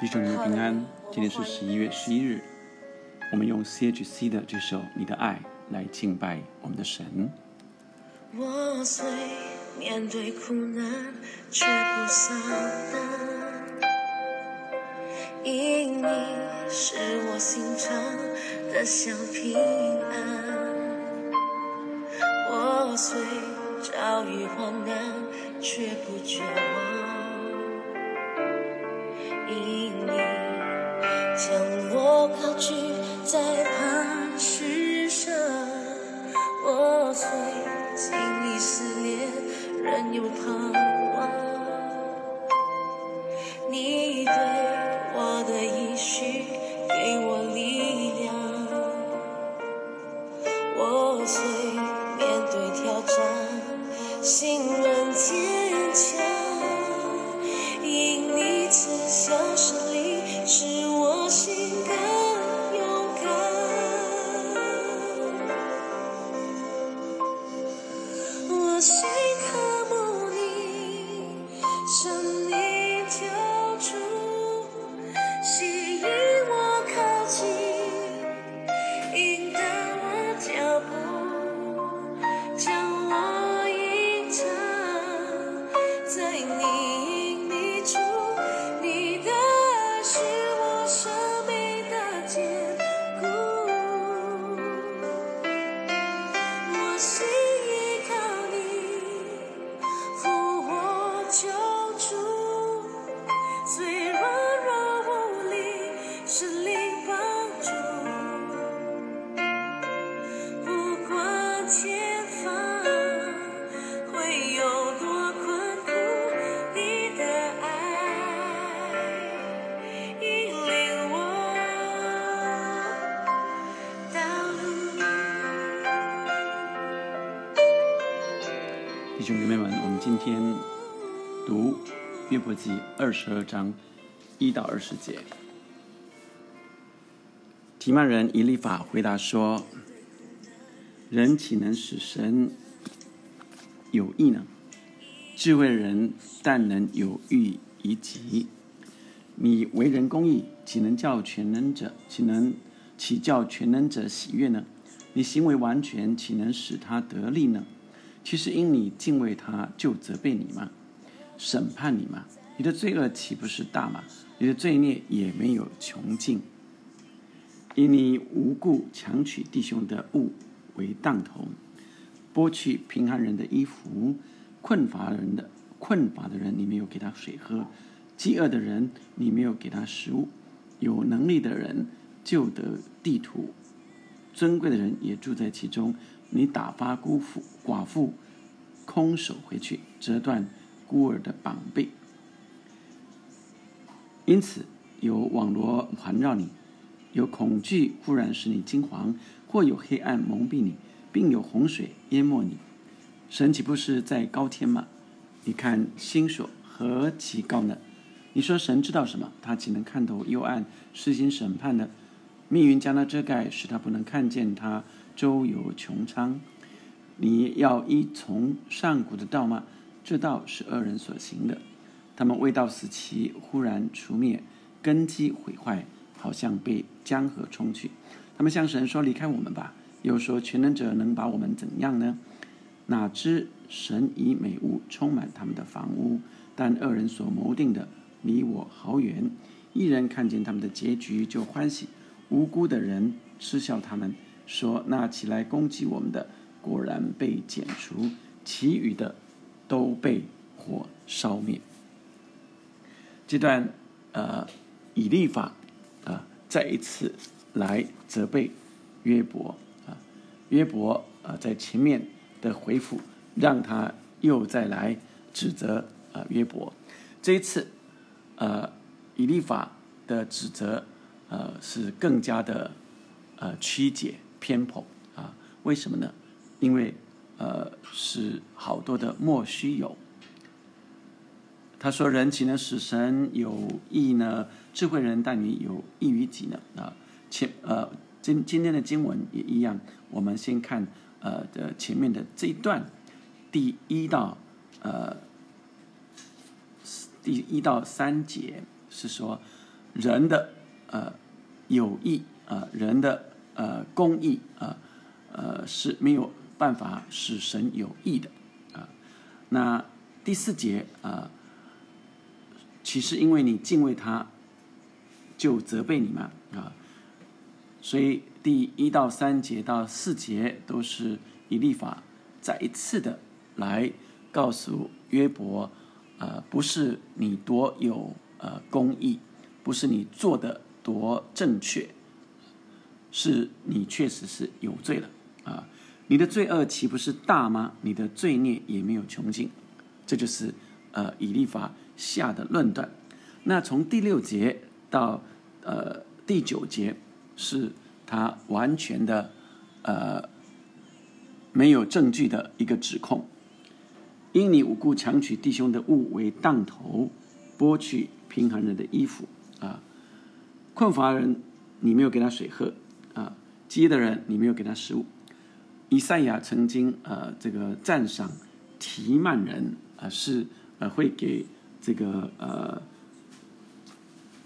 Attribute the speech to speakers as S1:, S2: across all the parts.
S1: 弟兄们平安，今天是十一月十一日，我们用 C.H.C 的这首《你的爱》来敬拜我们的神。
S2: 我虽面对苦难，却不丧胆，因你是我心肠的小平安。我虽遭遇患难，却不绝望。将我抛弃在磐石上，我虽经历思念，仍有盼我心
S1: 今天读约伯记二十二章一到二十节。提曼人以利法回答说：“人岂能使神有意呢？智慧人但能有欲以己。你为人公义，岂能叫全能者？岂能岂叫全能者喜悦呢？你行为完全，岂能使他得利呢？其实因你敬畏他，就责备你吗？审判你吗？你的罪恶岂不是大吗？你的罪孽也没有穷尽。因你无故强取弟兄的物为当头，剥去贫寒人的衣服，困乏人的困乏的人，你没有给他水喝；饥饿的人，你没有给他食物；有能力的人就得地土，尊贵的人也住在其中。你打发孤妇寡妇空手回去，折断孤儿的膀臂。因此有网罗环绕你，有恐惧忽然使你惊惶，或有黑暗蒙蔽你，并有洪水淹没你。神岂不是在高天吗？你看星宿何其高呢？你说神知道什么？他岂能看透幽暗，施行审判呢？命运将他遮盖，使他不能看见他周游穹苍。你要依从上古的道吗？这道是恶人所行的。他们未到死期，忽然除灭，根基毁坏，好像被江河冲去。他们向神说：“离开我们吧！”又说：“全能者能把我们怎样呢？”哪知神以美物充满他们的房屋，但恶人所谋定的离我好远。一人看见他们的结局就欢喜，无辜的人嗤笑他们，说：“那起来攻击我们的，果然被剪除；其余的都被火烧灭。”这段呃，以利法啊，再一次来责备约伯啊，约伯啊，在前面的回复，让他又再来指责啊约伯。这一次，呃，以利法的指责呃是更加的呃曲解偏颇啊。为什么呢？因为呃是好多的莫须有。他说：“人岂能使神有益呢？智慧人但你有益于己呢？”啊，前呃今今天的经文也一样，我们先看呃的前面的这一段，第一到呃第一到三节是说，人的呃有意啊，人的呃公义啊，呃是没有办法使神有益的啊。那第四节啊，其实因为你敬畏他，就责备你嘛啊，所以第一到三节到四节都是以立法再一次的来告诉约伯，呃，不是你多有呃公义，不是你做的多正确，是你确实是有罪了啊！你的罪恶岂不是大吗？你的罪孽也没有穷尽，这就是呃以利法下的论断。那从第六节到呃第九节，是他完全的呃没有证据的一个指控。因你无故强取弟兄的物为当头，剥去贫寒人的衣服啊！困乏人你没有给他水喝饥饿的人你没有给他食物。以赛亚曾经呃这个赞赏提曼人啊是呃会给这个呃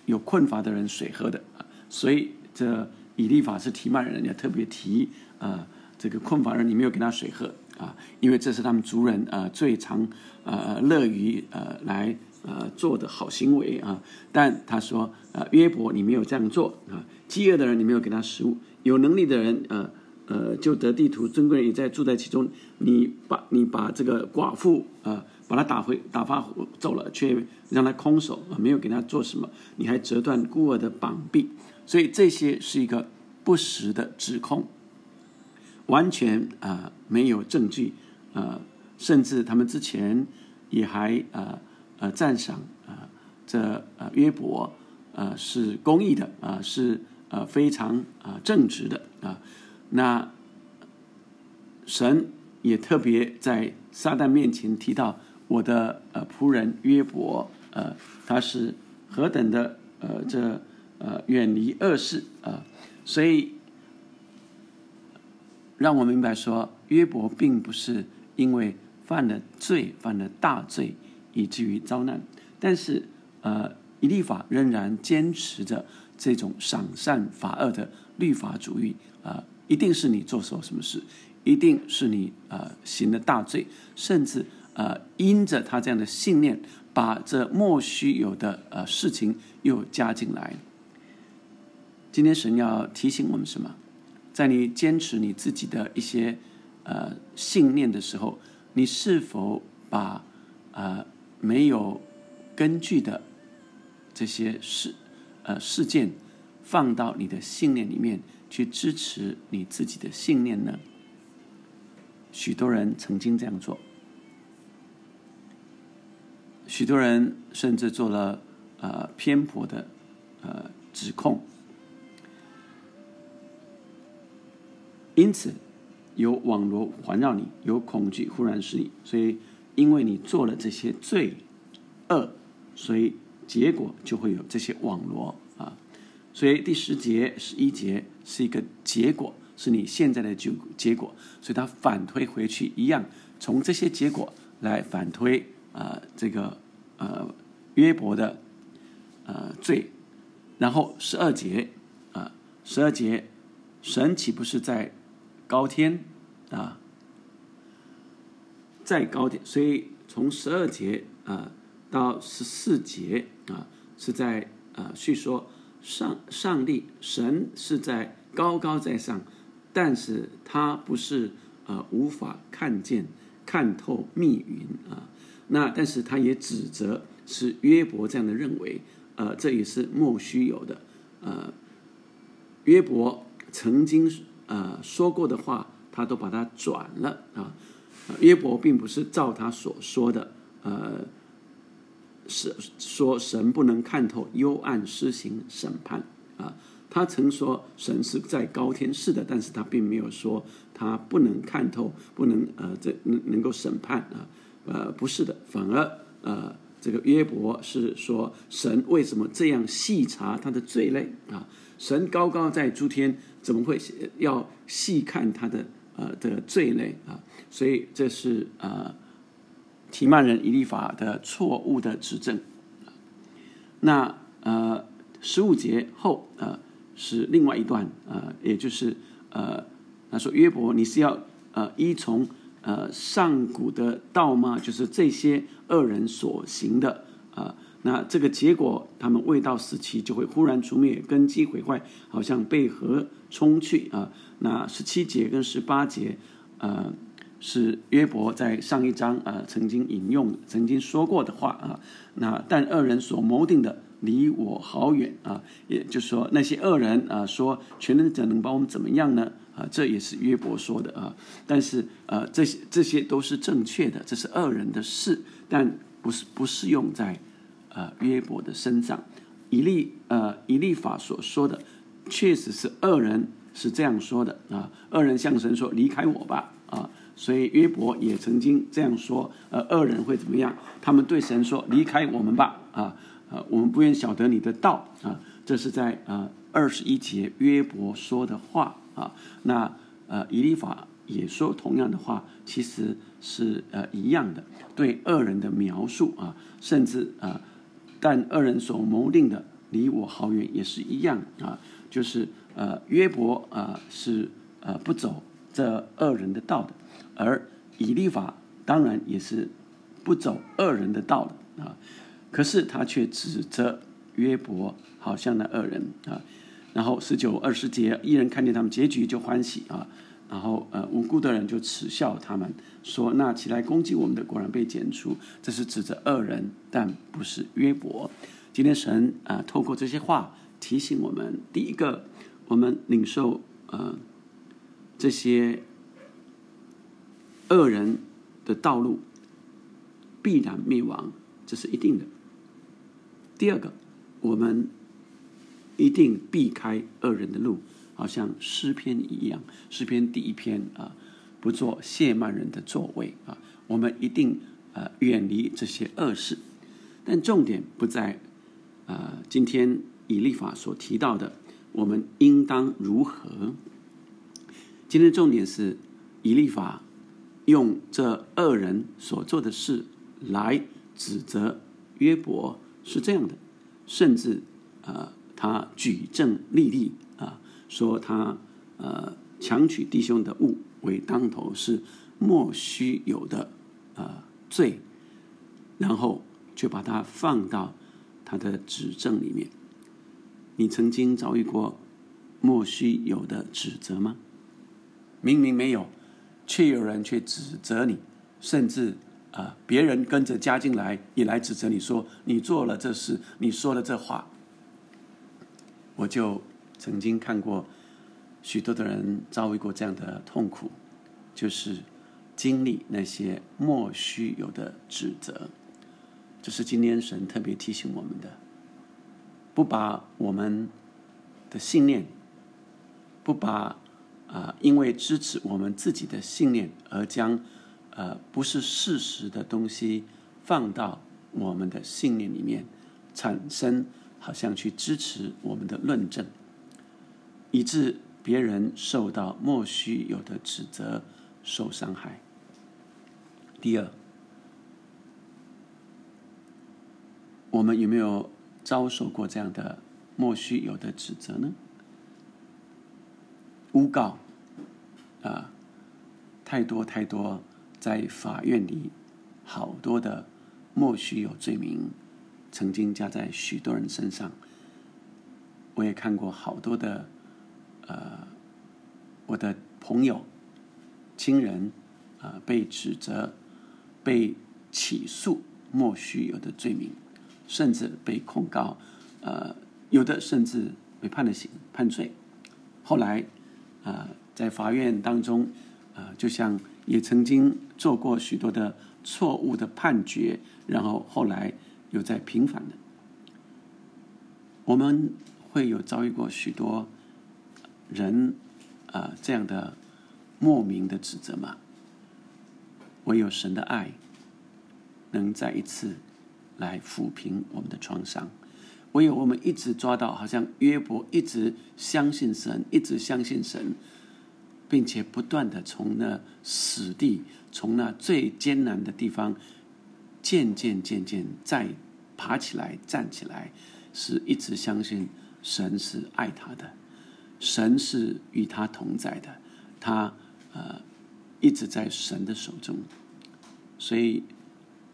S1: 有困乏的人水喝的啊，所以这以利法是提曼人要特别提啊这个困乏人你没有给他水喝。啊，因为这是他们族人呃最常呃乐于呃来呃做的好行为啊。但他说呃约伯你没有这样做啊，饥饿的人你没有给他食物，有能力的人呃呃就得地图，尊贵人也在住在其中。你把你把这个寡妇啊把他打回打发走了，却让他空手啊，没有给他做什么，你还折断孤儿的膀臂，所以这些是一个不实的指控。完全啊没有证据，呃，甚至他们之前也还呃呃赞赏啊这呃约伯呃是公义的啊是呃非常啊正直的啊，那神也特别在撒旦面前提到我的呃仆人约伯呃他是何等的呃这呃远离恶事啊，所以。让我明白说，约伯并不是因为犯了罪、犯了大罪，以至于遭难。但是，呃，以立法仍然坚持着这种赏善罚恶的律法主义。啊，一定是你做错什么事，一定是你呃行了大罪，甚至呃因着他这样的信念，把这莫须有的呃事情又加进来。今天神要提醒我们什么？在你坚持你自己的一些呃信念的时候，你是否把呃没有根据的这些事呃事件放到你的信念里面去支持你自己的信念呢？许多人曾经这样做，许多人甚至做了呃偏颇的呃指控。因此，有网络环绕你，有恐惧忽然是你，所以因为你做了这些罪恶，所以结果就会有这些网罗啊。所以第十节十一节是一个结果，是你现在的结结果，所以它反推回去一样，从这些结果来反推啊这个呃约伯的呃罪，然后十二节啊十二节神岂不是在？高天啊，再高点，所以从十二节啊到十四节啊，是在啊叙说上上帝神是在高高在上，但是他不是啊无法看见看透密云啊，那但是他也指责是约伯这样的认为，呃，这也是莫须有的，呃，约伯曾经。呃，说过的话，他都把它转了啊。约伯并不是照他所说的，呃，是说神不能看透幽暗施行审判啊。他曾说神是在高天是的，但是他并没有说他不能看透，不能呃这能能够审判啊。呃，不是的，反而呃，这个约伯是说神为什么这样细查他的罪类啊？神高高在诸天。怎么会要细看他的呃的罪类啊？所以这是呃提曼人以利法的错误的指证。那呃十五节后，呃，是另外一段，呃，也就是呃，他说约伯，你是要呃依从呃上古的道吗？就是这些恶人所行的啊。那这个结果，他们未到时期就会忽然除灭，根基毁坏，好像被河冲去啊。那十七节跟十八节，呃，是约伯在上一章呃曾经引用、曾经说过的话啊。那但恶人所谋定的离我好远啊，也就是说那些恶人啊说全能者能把我们怎么样呢？啊，这也是约伯说的啊。但是呃，这些这些都是正确的，这是恶人的事，但不是不适用在。呃，约伯的身上，以利呃以利法所说的，确实是恶人是这样说的啊。恶人向神说：“离开我吧！”啊，所以约伯也曾经这样说。呃，恶人会怎么样？他们对神说：“离开我们吧！”啊，呃，我们不愿晓得你的道啊。这是在呃二十一节约伯说的话啊。那呃以利法也说同样的话，其实是呃一样的，对恶人的描述啊，甚至啊。但恶人所谋定的离我好远，也是一样啊，就是呃约伯啊是呃不走这恶人的道的，而以利法当然也是不走恶人的道的啊，可是他却指责约伯，好像那恶人啊，然后十九二十节，一人看见他们结局就欢喜啊。然后，呃，无辜的人就耻笑他们，说：“那起来攻击我们的，果然被剪除。”这是指着恶人，但不是约伯。今天神啊，透过这些话提醒我们：第一个，我们领受呃这些恶人的道路必然灭亡，这是一定的；第二个，我们一定避开恶人的路。好像诗篇一样，诗篇第一篇啊，不做谢曼人的座位啊，我们一定呃远离这些恶事。但重点不在呃今天以立法所提到的，我们应当如何？今天重点是以立法用这恶人所做的事来指责约伯是这样的，甚至呃他举证立例。说他呃强取弟兄的物为当头是莫须有的呃罪，然后就把它放到他的指证里面。你曾经遭遇过莫须有的指责吗？明明没有，却有人去指责你，甚至啊别人跟着加进来也来指责你说你做了这事，你说了这话，我就。曾经看过许多的人遭遇过这样的痛苦，就是经历那些莫须有的指责。这是今天神特别提醒我们的：不把我们的信念，不把啊，因为支持我们自己的信念而将呃不是事实的东西放到我们的信念里面，产生好像去支持我们的论证。以致别人受到莫须有的指责，受伤害。第二，我们有没有遭受过这样的莫须有的指责呢？诬告啊，太多太多，在法院里，好多的莫须有罪名，曾经加在许多人身上。我也看过好多的。呃，我的朋友、亲人啊，被指责、被起诉莫须有的罪名，甚至被控告，呃，有的甚至被判了刑、判罪。后来啊，在法院当中啊，就像也曾经做过许多的错误的判决，然后后来又在平反的。我们会有遭遇过许多。人啊，这样的莫名的指责嘛，唯有神的爱能再一次来抚平我们的创伤。唯有我们一直抓到，好像约伯一直相信神，一直相信神，并且不断的从那死地，从那最艰难的地方，渐渐渐渐再爬起来，站起来，是一直相信神是爱他的，神是与他同在的，他呃一直在神的手中，所以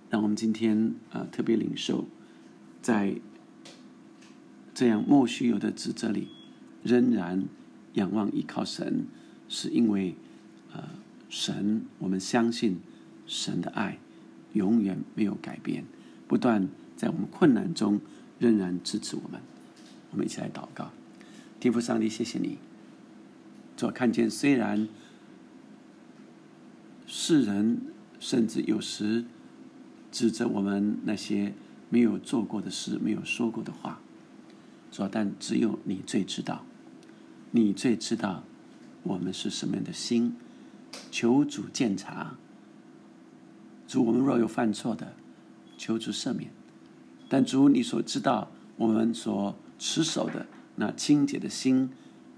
S1: 让我们今天呃特别领受，在这样莫须有的指责里，仍然仰望依靠神，是因为呃神我们相信神的爱永远没有改变，不断在我们困难中。仍然支持我们，我们一起来祷告。天父上帝，谢谢你，主看见虽然世人甚至有时指责我们那些没有做过的事、没有说过的话，主但只有你最知道，你最知道我们是什么样的心。求主鉴察，主我们若有犯错的，求主赦免。但主，你所知道我们所持守的那清洁的心，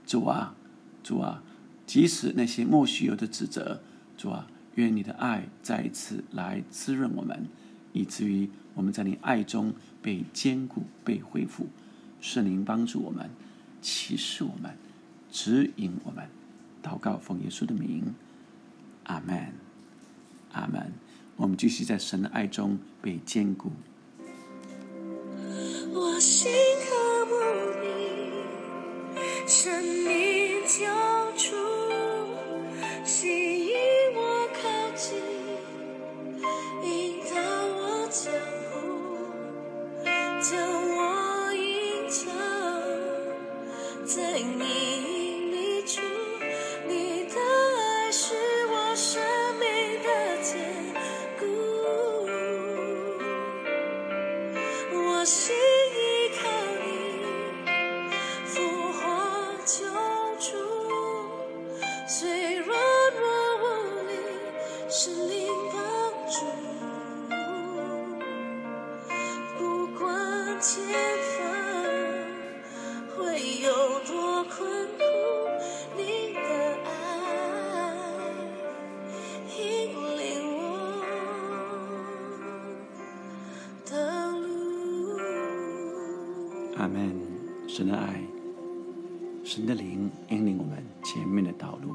S1: 主啊，主啊，即使那些莫须有的指责，主啊，愿你的爱再一次来滋润我们，以至于我们在你爱中被坚固、被恢复。圣灵帮助我们，启示我们，指引我们。祷告奉耶稣的名，阿门，阿门。我们继续在神的爱中被坚固。
S2: 我心渴慕你，生命就脆弱，我无力，神灵帮助。不管前方会有多困苦，你的爱引领我的路。
S1: 阿门。神的爱，神的灵引领我们前面的道路。